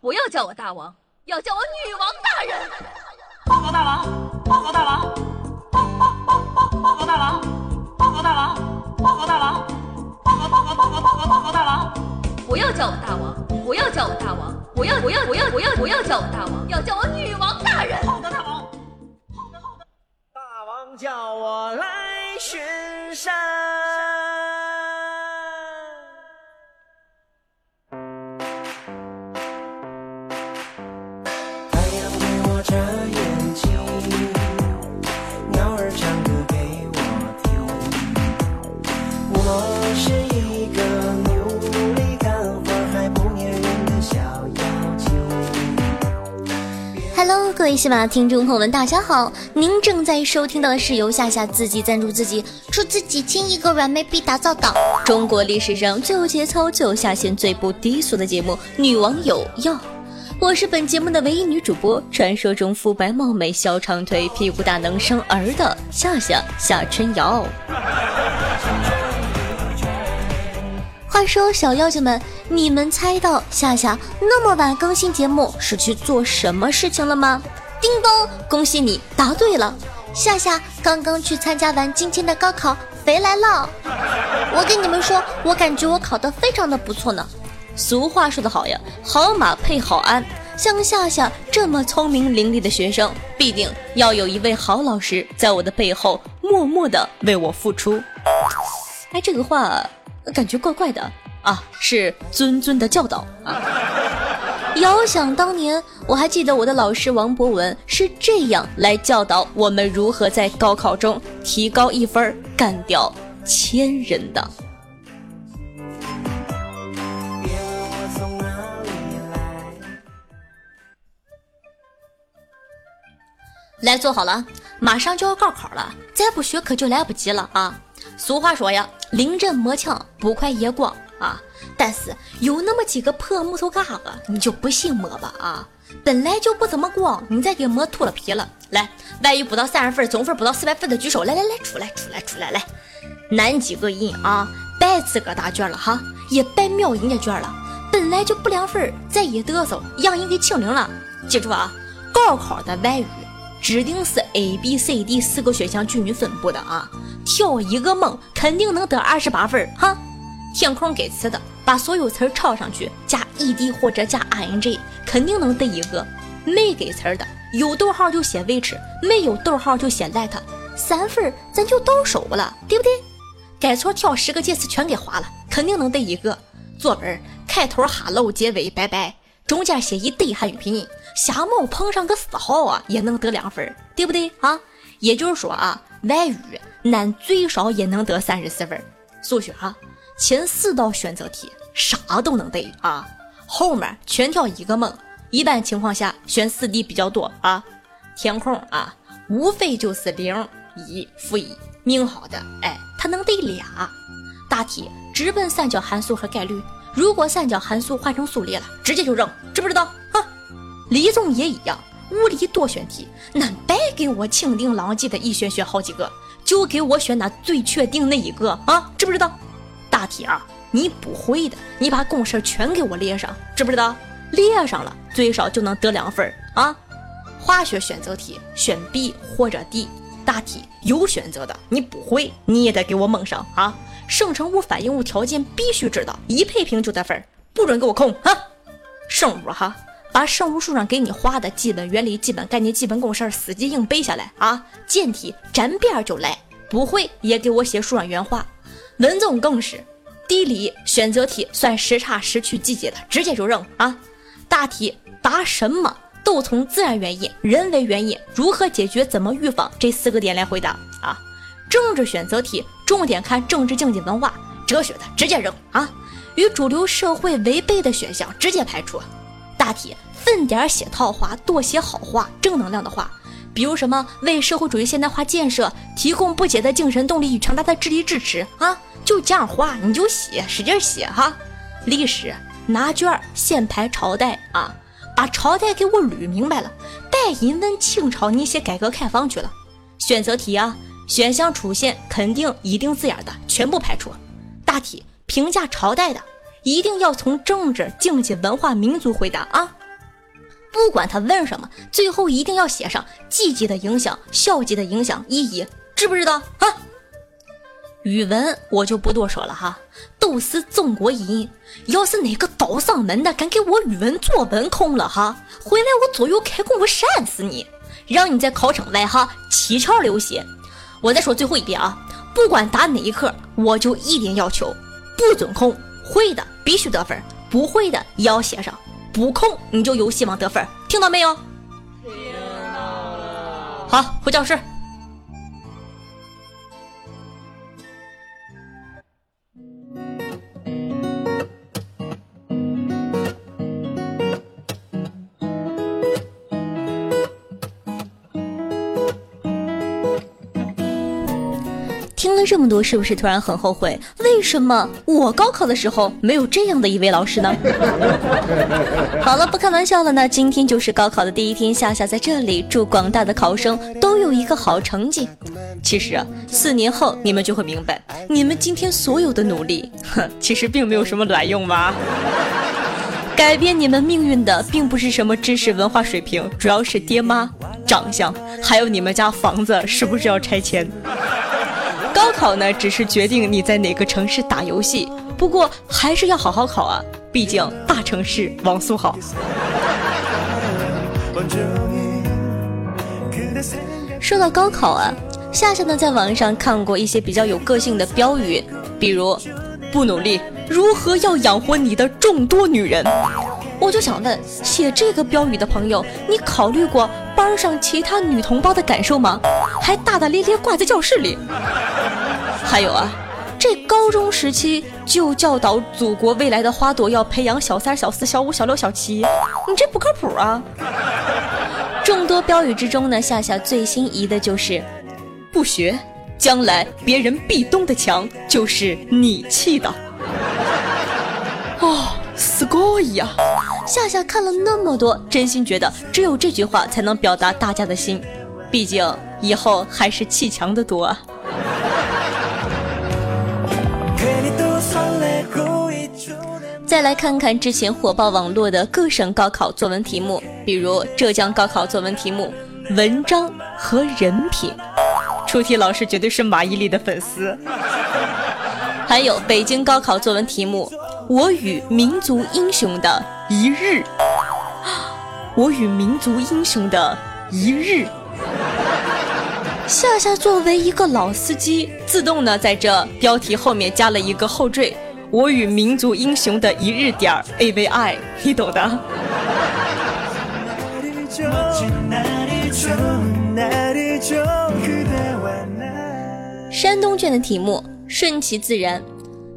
不要叫我大王，要叫我女王大人。报告大王，报告大王，报报报报报告大王，报告大王，报告大王，报告报告报告报告报告大王。不要叫我大王，不要叫我大王，不要不要不要不要不要叫我大王，要叫我女王大人。好的，大王。好的，好的。大王叫我来巡山。各位喜马听众朋友们，大家好！您正在收听到的是由夏夏自己赞助自己，出自己千亿个软妹币打造的中国历史上最有节操、最有下限、最不低俗的节目《女网友要》。我是本节目的唯一女主播，传说中肤白貌美、小长腿、屁股大能生儿的夏夏夏春瑶。话说，小妖精们，你们猜到夏夏那么晚更新节目是去做什么事情了吗？叮咚，恭喜你答对了！夏夏刚刚去参加完今天的高考，回来了。我跟你们说，我感觉我考得非常的不错呢。俗话说得好呀，好马配好鞍。像夏夏这么聪明伶俐的学生，必定要有一位好老师在我的背后默默的为我付出。哎，这个话感觉怪怪的啊，是尊尊的教导啊。遥想当年，我还记得我的老师王博文是这样来教导我们如何在高考中提高一分，干掉千人的。来。来，坐好了，马上就要高考了，再不学可就来不及了啊！俗话说呀，临阵磨枪，不快也光啊。但是有那么几个破木头嘎子，你就不信磨吧啊！本来就不怎么光，你再给磨秃了皮了。来，外语不到三十分，总分不到四百分的举手，来来来，出来出来出来来，南几个人啊，别自个答卷了哈，也别秒人家卷了。本来就不良分，再一嘚瑟，让人给清零了。记住啊，高考的外语。指定是 A、B、C、D 四个选项均匀分布的啊，挑一个蒙肯定能得二十八分哈。填空给词的，把所有词儿抄上去，加 ed 或者加 ing，肯定能得一个。没给词儿的，有逗号就写 which，没有逗号就写 let，三分咱就到手了，对不对？改错挑十个介词全给划了，肯定能得一个。作文开头 hello，结尾拜拜。中间写一堆汉语拼音，瞎猫碰上个四号啊，也能得两分，对不对啊？也就是说啊，外语俺最少也能得三十四分。数学啊，前四道选择题啥都能得啊，后面全挑一个蒙。一般情况下选四 D 比较多啊。填空啊，无非就是零、一、负一，命好的哎，他能得俩。大题直奔三角函数和概率。如果三角函数换成数列了，直接就扔，知不知道？啊，理综也一样，物理多选题，那白给我清定狼藉的一选选好几个，就给我选那最确定那一个啊，知不知道？大题啊，你不会的，你把公式全给我列上，知不知道？列上了，最少就能得两分啊。化学选择题选 B 或者 D，大题有选择的，你不会你也得给我蒙上啊。生成物、反应物条件必须知道，一配平就得分，不准给我空哈。生物哈，把生物书上给你画的基本原理、基本概念、基本公式死记硬背下来啊。简题沾边就来，不会也给我写书上原话。文综更是，地理选择题算时差、时区、季节的，直接就扔啊。大题答什么都从自然原因、人为原因、如何解决、怎么预防这四个点来回答啊。政治选择题重点看政治、经济、文化、哲学的，直接扔啊！与主流社会违背的选项直接排除。大题分点写套话，多写好话、正能量的话，比如什么为社会主义现代化建设提供不竭的精神动力与强大的智力支持啊！就这样话你就写，使劲写哈。历史拿卷先排朝代啊，把朝代给我捋明白了。白银问清朝，你写改革开放去了。选择题啊。选项出现肯定一定字眼的全部排除。大题评价朝代的一定要从政治、经济、文化、民族回答啊！不管他问什么，最后一定要写上积极的影响、消极的影响，意义，知不知道啊？语文我就不多说了哈，都是中国人。要是哪个倒上门的敢给我语文作文空了哈，回来我左右开弓，我扇死你，让你在考场外哈七窍流血。我再说最后一遍啊，不管答哪一科，我就一点要求，不准空，会的必须得分，不会的也要写上，不空你就有希望得分，听到没有？听到了。好，回教室。了这么多，是不是突然很后悔？为什么我高考的时候没有这样的一位老师呢？好了，不开玩笑了呢。今天就是高考的第一天，夏夏在这里祝广大的考生都有一个好成绩。其实啊，四年后你们就会明白，你们今天所有的努力，哼，其实并没有什么卵用吧。改变你们命运的，并不是什么知识文化水平，主要是爹妈、长相，还有你们家房子是不是要拆迁。高考呢，只是决定你在哪个城市打游戏，不过还是要好好考啊，毕竟大城市网速好。说到高考啊，夏夏呢在网上看过一些比较有个性的标语，比如“不努力如何要养活你的众多女人”，我就想问，写这个标语的朋友，你考虑过班上其他女同胞的感受吗？还大大咧咧挂在教室里。还有啊，这高中时期就教导祖国未来的花朵要培养小三、小四、小五、小六、小七，你这不靠谱啊！众多标语之中呢，夏夏最心仪的就是“不学，将来别人壁咚的墙就是你砌的”。哦，すごい呀！夏夏看了那么多，真心觉得只有这句话才能表达大家的心，毕竟以后还是砌墙的多啊。再来看看之前火爆网络的各省高考作文题目，比如浙江高考作文题目“文章和人品”，出题老师绝对是马伊琍的粉丝。 还有北京高考作文题目“我与民族英雄的一日”，我与民族英雄的一日。夏夏作为一个老司机，自动呢在这标题后面加了一个后缀。我与民族英雄的一日点儿 A V I，你懂的。山东卷的题目顺其自然，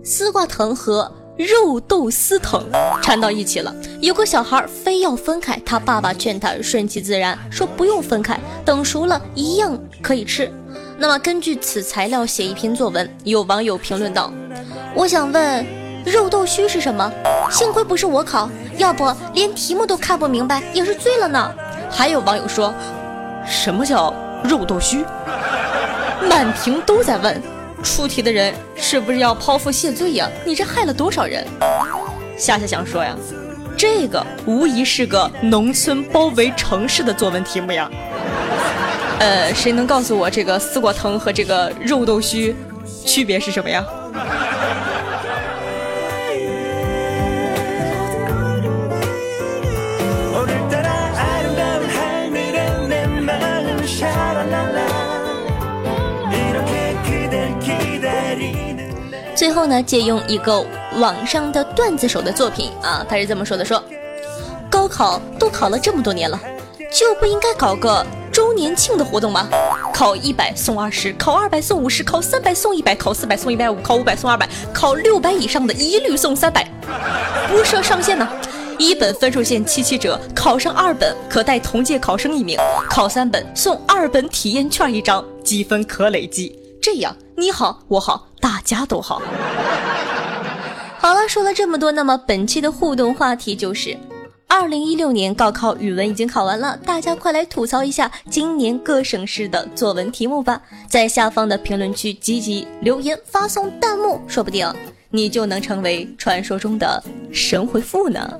丝瓜藤和肉豆丝藤缠到一起了，有个小孩非要分开，他爸爸劝他顺其自然，说不用分开，等熟了一样可以吃。那么根据此材料写一篇作文，有网友评论道。我想问，肉豆须是什么？幸亏不是我考，要不连题目都看不明白，也是醉了呢。还有网友说，什么叫肉豆须？满屏都在问，出题的人是不是要剖腹谢罪呀？你这害了多少人？夏夏想说呀，这个无疑是个农村包围城市的作文题目呀。呃，谁能告诉我这个丝瓜藤和这个肉豆须区别是什么呀？后呢，借用一个网上的段子手的作品啊，他是这么说的：说高考都考了这么多年了，就不应该搞个周年庆的活动吗？考一百送二十，考二百送五十，考三百送一百，考四百送一百五，考五百送二百，考六百以上的一律送三百，不设上限呢。一本分数线七七折，考上二本可带同届考生一名，考三本送二本体验券一张，积分可累积。这样你好我好大家都好。好了，说了这么多，那么本期的互动话题就是：二零一六年高考语文已经考完了，大家快来吐槽一下今年各省市的作文题目吧，在下方的评论区积极留言发送弹幕，说不定。你就能成为传说中的神回复呢。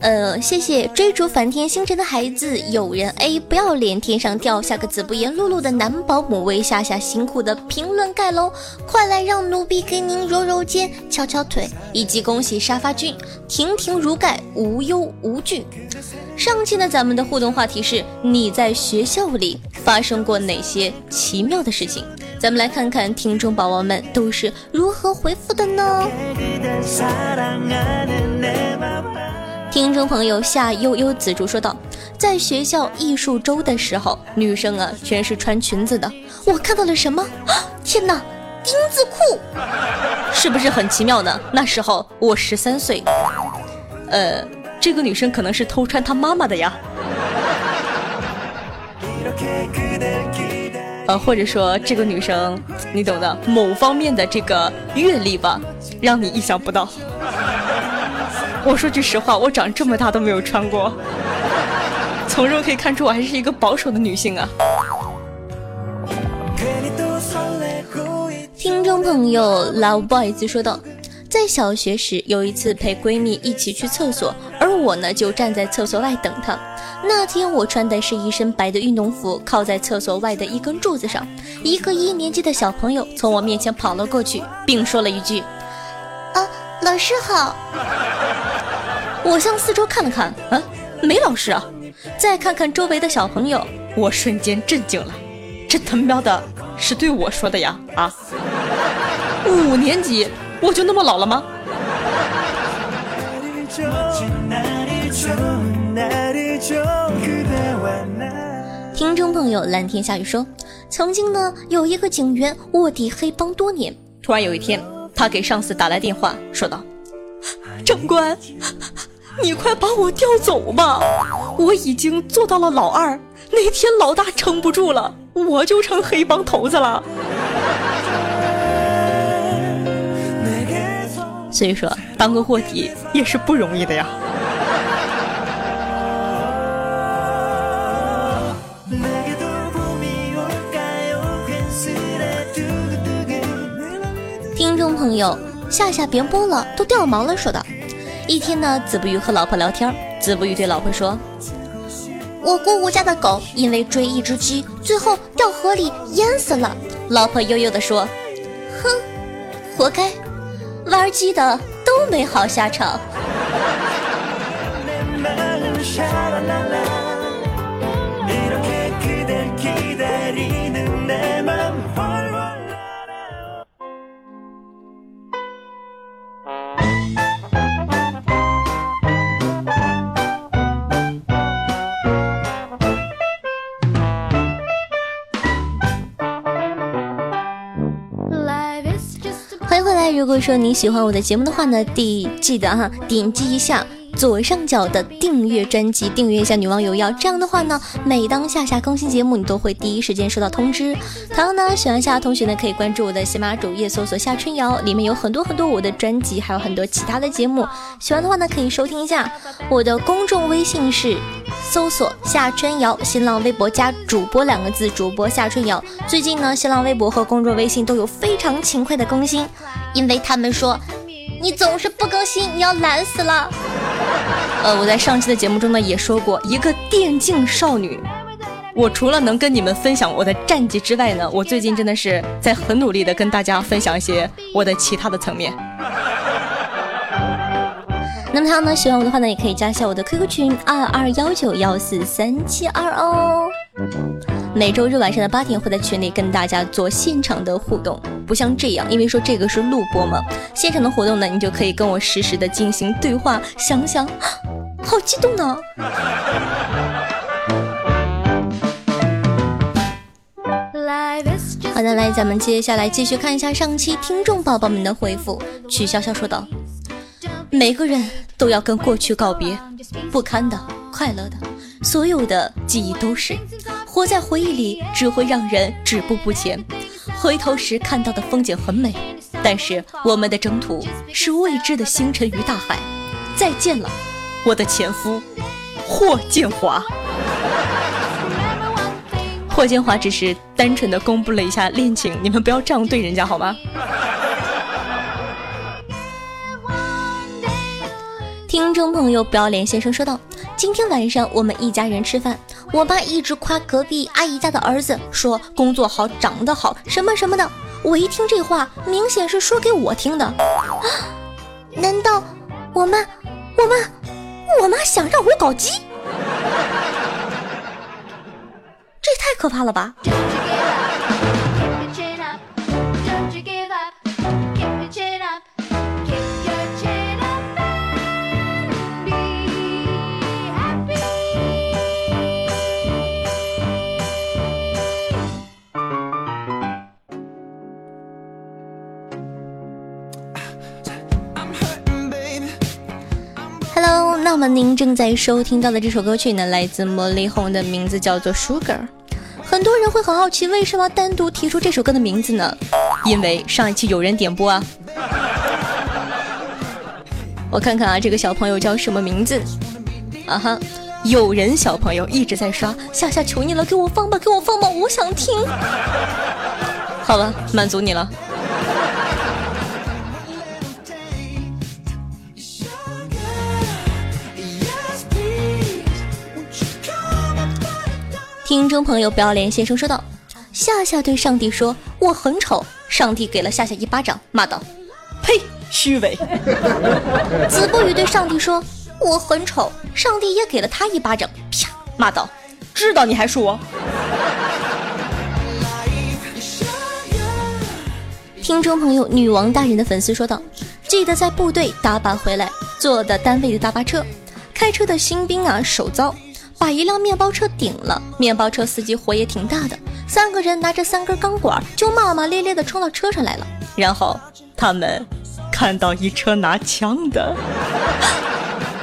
呃，谢谢追逐梵天星辰的孩子，有人 A 不要脸，天上掉下个子不言露露的男保姆，为夏夏辛苦的评论盖楼，快来让奴婢给您揉揉肩、敲敲腿，以及恭喜沙发君亭亭如盖，无忧无惧。上期呢，咱们的互动话题是你在学校里发生过哪些奇妙的事情？咱们来看看听众宝宝们都是如何回复的呢？听众朋友夏悠悠紫竹说道，在学校艺术周的时候，女生啊全是穿裙子的。我看到了什么？天呐，丁字裤是不是很奇妙呢？那时候我十三岁。呃，这个女生可能是偷穿她妈妈的呀。呃，或者说这个女生，你懂的，某方面的这个阅历吧，让你意想不到。我说句实话，我长这么大都没有穿过。从中可以看出我还是一个保守的女性啊。听众朋友，love boys 说道，在小学时有一次陪闺蜜一起去厕所，而我呢，就站在厕所外等她。那天我穿的是一身白的运动服，靠在厕所外的一根柱子上。一个一年级的小朋友从我面前跑了过去，并说了一句。啊，老师好。我向四周看了看，啊，没老师啊！再看看周围的小朋友，我瞬间震惊了，这他喵的是对我说的呀！啊，五年级我就那么老了吗？听众朋友，蓝天下雨说，曾经呢有一个警员卧底黑帮多年，突然有一天，他给上司打来电话，说道：“ 长官，你快把我调走吧，我已经做到了老二，那天老大撑不住了，我就成黑帮头子了。所以说，当个卧底也是不容易的呀。听众朋友，夏夏别播了，都掉毛了，说道。一天呢，子不语和老婆聊天，子不语对老婆说：“我姑姑家的狗因为追一只鸡，最后掉河里淹死了。”老婆悠悠地说：“哼，活该，玩鸡的都没好下场。如果说你喜欢我的节目的话呢，第记得哈点击一下左上角的订阅专辑，订阅一下女王有药。这样的话呢，每当夏夏更新节目，你都会第一时间收到通知。同样呢，喜欢夏夏同学呢，可以关注我的喜马主页，搜索夏春瑶，里面有很多很多我的专辑，还有很多其他的节目。喜欢的话呢，可以收听一下。我的公众微信是搜索夏春瑶，新浪微博加主播两个字，主播夏春瑶。最近呢，新浪微博和公众微信都有非常勤快的更新，因为他们说你总是不更新，你要懒死了。呃，我在上期的节目中呢也说过，一个电竞少女，我除了能跟你们分享我的战绩之外呢，我最近真的是在很努力的跟大家分享一些我的其他的层面。那么他呢，喜欢我的话呢，也可以加一下我的 QQ 群二二幺九幺四三七二哦。每周日晚上的八点会在群里跟大家做现场的互动，不像这样，因为说这个是录播嘛，现场的活动呢，你就可以跟我实时的进行对话。想想，好激动呢！好的，来，咱们接下来继续看一下上期听众宝宝们的回复。曲潇潇说道：“每个人都要跟过去告别，不堪的、快乐的，所有的记忆都是。活在回忆里，只会让人止步不前。回头时看到的风景很美，但是我们的征途是未知的星辰与大海。再见了，我的前夫霍建华。”霍建华只是单纯的公布了一下恋情，你们不要这样对人家好吗？听众朋友，不要脸先生说道：“今天晚上我们一家人吃饭，我爸一直夸隔壁阿姨家的儿子，说工作好，长得好，什么什么的。我一听这话，明显是说给我听的。啊，难道我妈，我妈，我妈想让我搞基？这也太可怕了吧！”那么您正在收听到的这首歌曲呢，来自茉莉红的名字叫做《Sugar》。很多人会很好奇，为什么单独提出这首歌的名字呢？因为上一期有人点播啊。我看看啊，这个小朋友叫什么名字？啊哈，有人小朋友一直在刷，夏夏求你了，给我放吧，给我放吧，我想听。好了，满足你了。听众朋友，不要脸先生说道：“夏夏对上帝说我很丑，上帝给了夏夏一巴掌，骂道：‘呸，虚伪！’ 子不语对上帝说我很丑，上帝也给了他一巴掌，啪，骂道：‘知道你还说我。’听众朋友，女王大人的粉丝说道：记得在部队打靶回来，坐的单位的大巴车，开车的新兵啊，手糟。”把一辆面包车顶了，面包车司机火也挺大的，三个人拿着三根钢管就骂骂咧咧的冲到车上来了。然后他们看到一车拿枪的，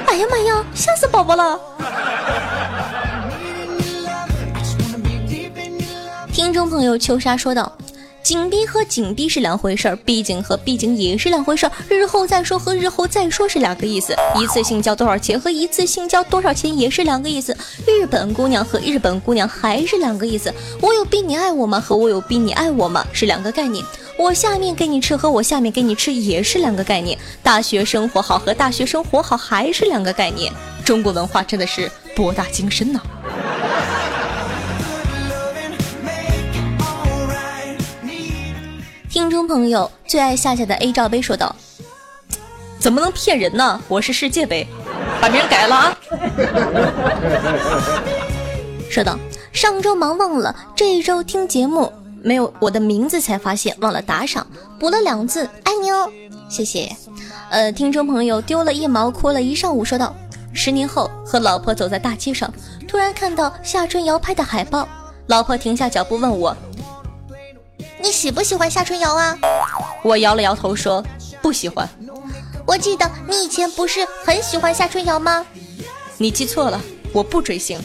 哎呀妈呀，吓死宝宝了！听众朋友秋莎说道。紧逼和紧逼是两回事儿，逼紧和逼紧也是两回事儿。日后再说和日后再说是两个意思。一次性交多少钱和一次性交多少钱也是两个意思。日本姑娘和日本姑娘还是两个意思。我有逼你爱我吗？和我有逼你爱我吗是两个概念。我下面给你吃和我下面给你吃也是两个概念。大学生活好和大学生活好还是两个概念。中国文化真的是博大精深呐。听众朋友最爱夏夏的 A 罩杯说道：“怎么能骗人呢？我是世界杯，把名改了啊！” 说道：“上周忙忘了，这一周听节目没有我的名字，才发现忘了打赏，补了两字，爱你哦，谢谢。”呃，听众朋友丢了一毛，哭了一上午，说道：“十年后和老婆走在大街上，突然看到夏春瑶拍的海报，老婆停下脚步问我。”你喜不喜欢夏春瑶啊？我摇了摇头说不喜欢。我记得你以前不是很喜欢夏春瑶吗？你记错了，我不追星。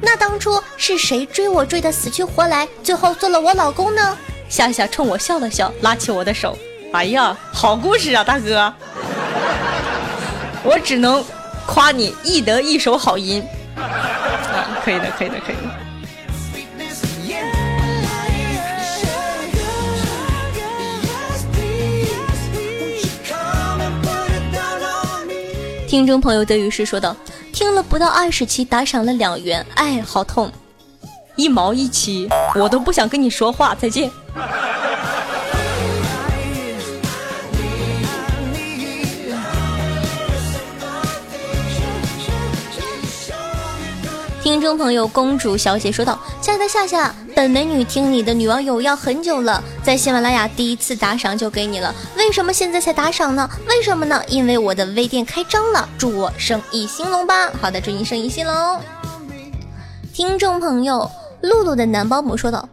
那当初是谁追我追的死去活来，最后做了我老公呢？夏夏冲我笑了笑，拉起我的手。哎呀，好故事啊，大哥！我只能夸你易得一手好音。啊，可以的，可以的，可以的。听众朋友德于是说道：“听了不到二十期，打赏了两元，哎，好痛，一毛一期，我都不想跟你说话，再见。”听众朋友，公主小姐说道：“亲爱的夏夏，本美女听你的女网友要很久了，在喜马拉雅第一次打赏就给你了，为什么现在才打赏呢？为什么呢？因为我的微店开张了，祝我生意兴隆吧！好的，祝你生意兴隆。”听众朋友，露露的男保姆说道：“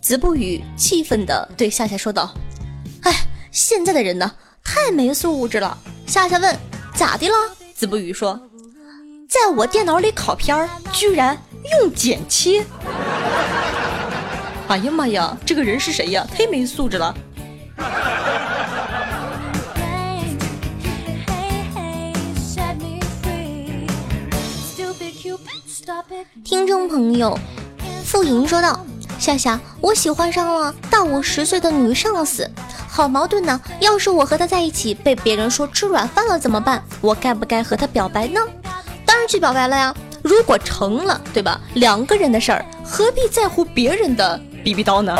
子不语气愤的对夏夏说道：‘哎，现在的人呢，太没素质了。’夏夏问：‘咋的了？’子不语说。”在我电脑里拷片儿，居然用剪切！哎呀妈呀，这个人是谁呀？忒没素质了！听众朋友，傅莹说道：“夏夏，我喜欢上了大我十岁的女上司，好矛盾呢。要是我和她在一起，被别人说吃软饭了怎么办？我该不该和她表白呢？当然去表白了呀。如果成了，对吧？两个人的事儿，何必在乎别人的逼逼叨呢？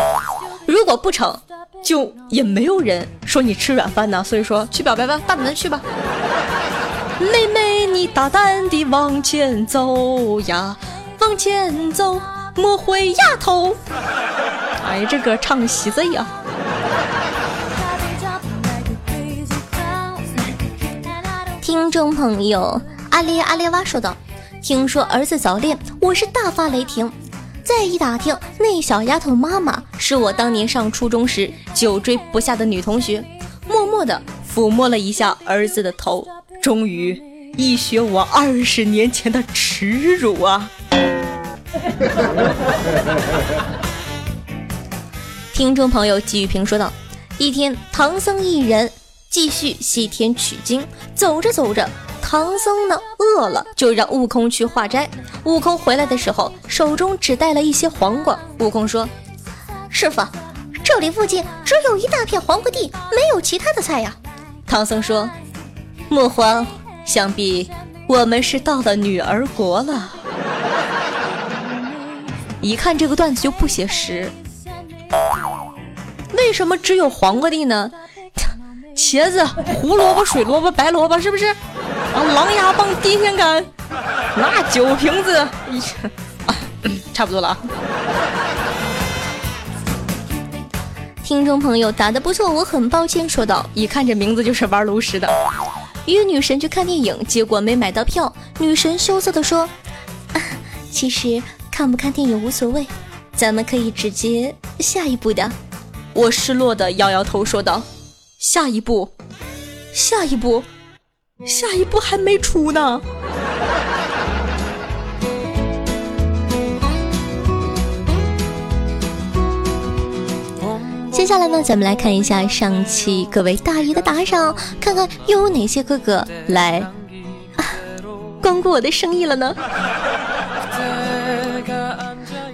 如果不成，就也没有人说你吃软饭呢。所以说，去表白吧，大胆的去吧。妹妹，你大胆的往前走呀，往前走，莫回丫头。哎，这歌唱稀贼呀！听众朋友，阿里阿里娃说道：“听说儿子早恋，我是大发雷霆。再一打听，那小丫头妈妈是我当年上初中时久追不下的女同学，默默地抚摸了一下儿子的头，终于一雪我二十年前的耻辱啊！” 听众朋友季玉平说道：“一天，唐僧一人继续西天取经，走着走着，唐僧呢饿了，就让悟空去化斋。悟空回来的时候，手中只带了一些黄瓜。悟空说：‘师傅，这里附近只有一大片黄瓜地，没有其他的菜呀。’唐僧说：‘莫慌，想必我们是到了女儿国了。’ 一看这个段子就不写实。”为什么只有黄瓜地呢？茄子、胡萝卜、水萝卜、白萝卜，是不是？啊，狼牙棒、地天干，那酒瓶子，啊，差不多了啊。听众朋友打的不错，我很抱歉。说道：“一看这名字就是玩炉石的。约女神去看电影，结果没买到票。女神羞涩的说：“ 其实看不看电影无所谓，咱们可以直接下一步的。”我失落的摇摇头，说道：“下一步，下一步，下一步还没出呢。”接下来呢，咱们来看一下上期各位大爷的打赏，看看又有哪些哥哥来啊光顾我的生意了呢？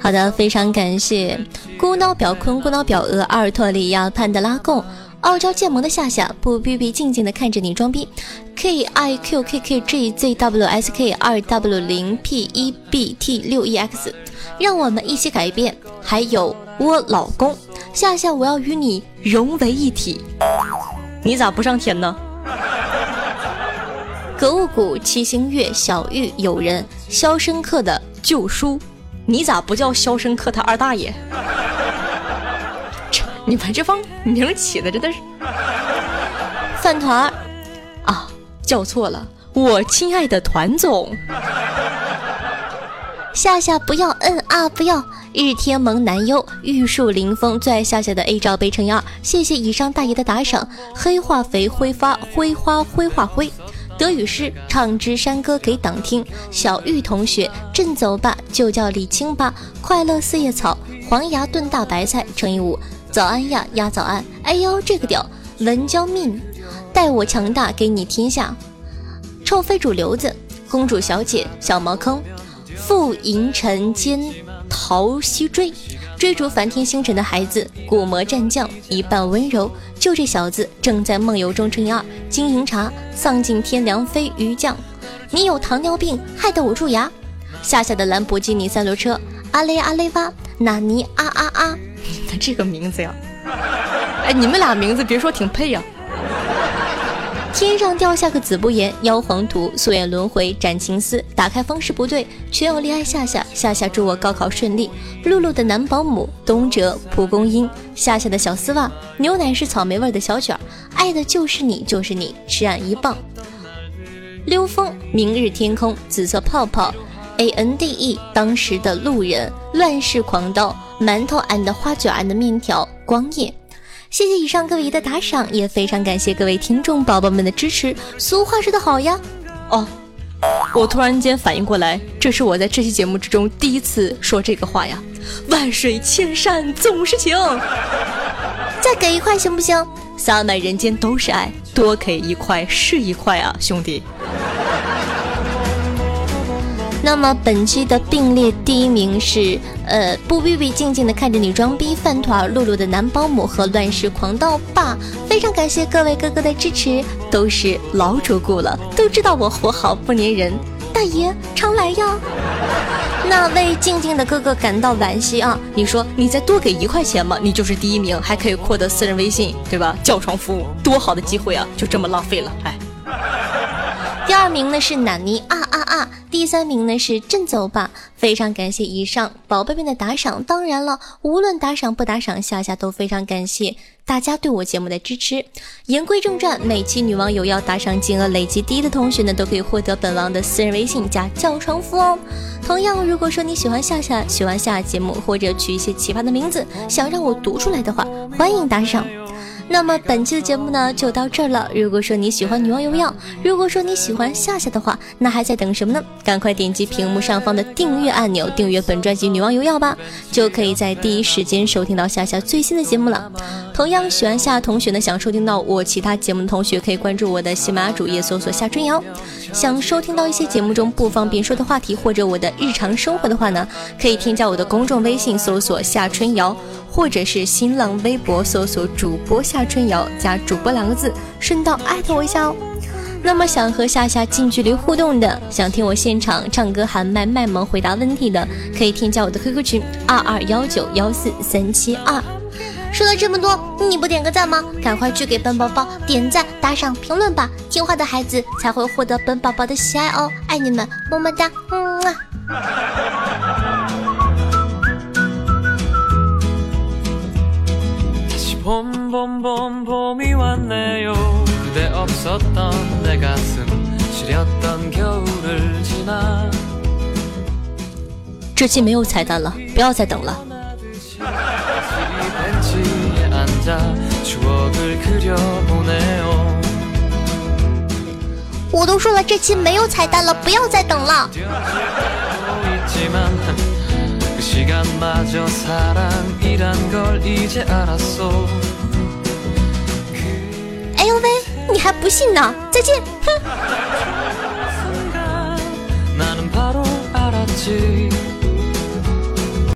好的，非常感谢孤脑表坤、孤脑表鹅、阿尔托利亚、潘德拉贡、傲娇渐萌的夏夏、不逼逼静静的看着你装逼，K I Q K K G Z W S K 二 W 零 P 一 B T 六 E X，让我们一起改变。还有我老公夏夏，我要与你融为一体。你咋不上天呢？格物谷、七星月、小玉、友人、肖申克的救赎。你咋不叫肖申克他二大爷？你们这帮名起的真的是饭团啊，叫错了，我亲爱的团总。夏夏不要嗯啊不要，日天萌男优，玉树临风，最爱夏夏的 A 罩杯乘以二，谢谢以上大爷的打赏。黑化肥挥发挥花挥化灰。德语诗唱支山歌给党听，小玉同学，振走吧，就叫李青吧。快乐四叶草，黄芽炖大白菜乘以五。早安呀呀早安，哎呦这个屌，文娇命，待我强大给你天下。臭非主流子，公主小姐，小茅坑，负银尘兼桃溪追。追逐梵天星辰的孩子，古魔战将一半温柔，就这小子正在梦游中乘以二。金银茶，丧尽天良飞鱼酱，你有糖尿病害得我蛀牙。夏夏的兰博基尼三轮车，阿雷阿雷哇，纳尼啊啊啊！他 这个名字呀，哎，你们俩名字别说挺配呀。天上掉下个子不言，妖皇图，素颜轮回，斩情丝。打开方式不对，全要恋爱夏夏。夏夏祝我高考顺利。露露的男保姆，东哲蒲公英。夏夏的小丝袜，牛奶是草莓味的小卷儿。爱的就是你，就是你，吃俺一棒。溜风，明日天空，紫色泡泡。A N D E，当时的路人，乱世狂刀，馒头俺的花卷俺的面条，光夜。谢谢以上各位的打赏，也非常感谢各位听众宝宝们的支持。俗话说得好呀，哦，我突然间反应过来，这是我在这期节目之中第一次说这个话呀。万水千山总是情，再给一块行不行？洒满人间都是爱，多给一块是一块啊，兄弟。那么本期的并列第一名是，呃，不逼逼静静的看着你装逼，饭团露露的男保姆和乱世狂刀爸，非常感谢各位哥哥的支持，都是老主顾了，都知道我活好不粘人，大爷常来呀。那为静静的哥哥感到惋惜啊！你说你再多给一块钱嘛，你就是第一名，还可以获得私人微信，对吧？叫床服务，多好的机会啊，就这么浪费了，哎。第二名呢是奶妮啊啊啊！第三名呢是振走吧，非常感谢以上宝贝们的打赏。当然了，无论打赏不打赏，夏夏都非常感谢大家对我节目的支持。言归正传，每期女网友要打赏金额累计第一的同学呢，都可以获得本王的私人微信加叫床服哦。同样，如果说你喜欢夏夏，喜欢夏夏节目，或者取一些奇葩的名字，想让我读出来的话，欢迎打赏。那么本期的节目呢就到这儿了。如果说你喜欢女王有药，如果说你喜欢夏夏的话，那还在等什么呢？赶快点击屏幕上方的订阅按钮，订阅本专辑《女王有药》吧，就可以在第一时间收听到夏夏最新的节目了。同样喜欢夏同学呢，想收听到我其他节目的同学，可以关注我的喜马主页，搜索夏春瑶。想收听到一些节目中不方便说的话题，或者我的日常生活的话呢，可以添加我的公众微信，搜索夏春瑶。或者是新浪微博搜索主播夏春瑶加主播两个字，顺道艾特我一下哦。那么想和夏夏近距离互动的，想听我现场唱歌喊麦卖萌回答问题的，可以添加我的 QQ 群二二幺九幺四三七二。说了这么多，你不点个赞吗？赶快去给本宝宝点赞、打赏、评论吧！听话的孩子才会获得本宝宝的喜爱哦，爱你们，么么哒，嗯啊。봄봄봄 봄이 왔네요 그대 없었던 내 가슴 시렸던 겨울을 지나 这期没有彩蛋了，不要再等了。 我都说了，这期没有彩蛋了，不要再等了。 시간마저 사랑이란 걸 이제 알았어 哎呦喂，你还不信呢？再见，哼。 나는 바로 알았지